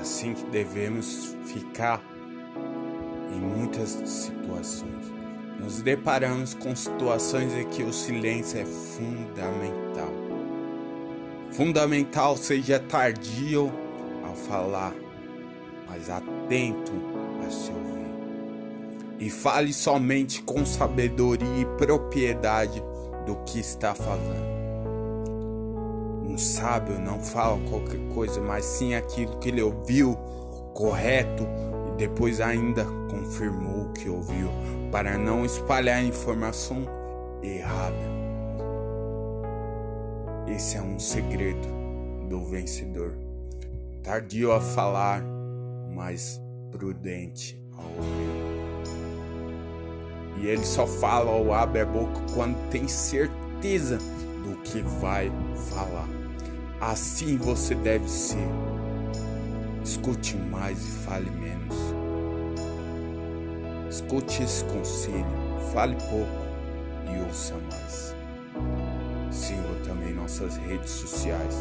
assim que devemos ficar em muitas situações. Nos deparamos com situações em que o silêncio é fundamental. Fundamental seja tardio ao falar, mas atento a se ouvir. E fale somente com sabedoria e propriedade do que está falando. Um sábio não fala qualquer coisa, mas sim aquilo que ele ouviu correto e depois ainda confirmou o que ouviu, para não espalhar informação errada. Esse é um segredo do vencedor. Tardio a falar, mas prudente ao ouvir. E ele só fala ou abre a boca quando tem certeza do que vai falar. Assim você deve ser. Escute mais e fale menos. Escute esse conselho, fale pouco e ouça mais. Siga também nossas redes sociais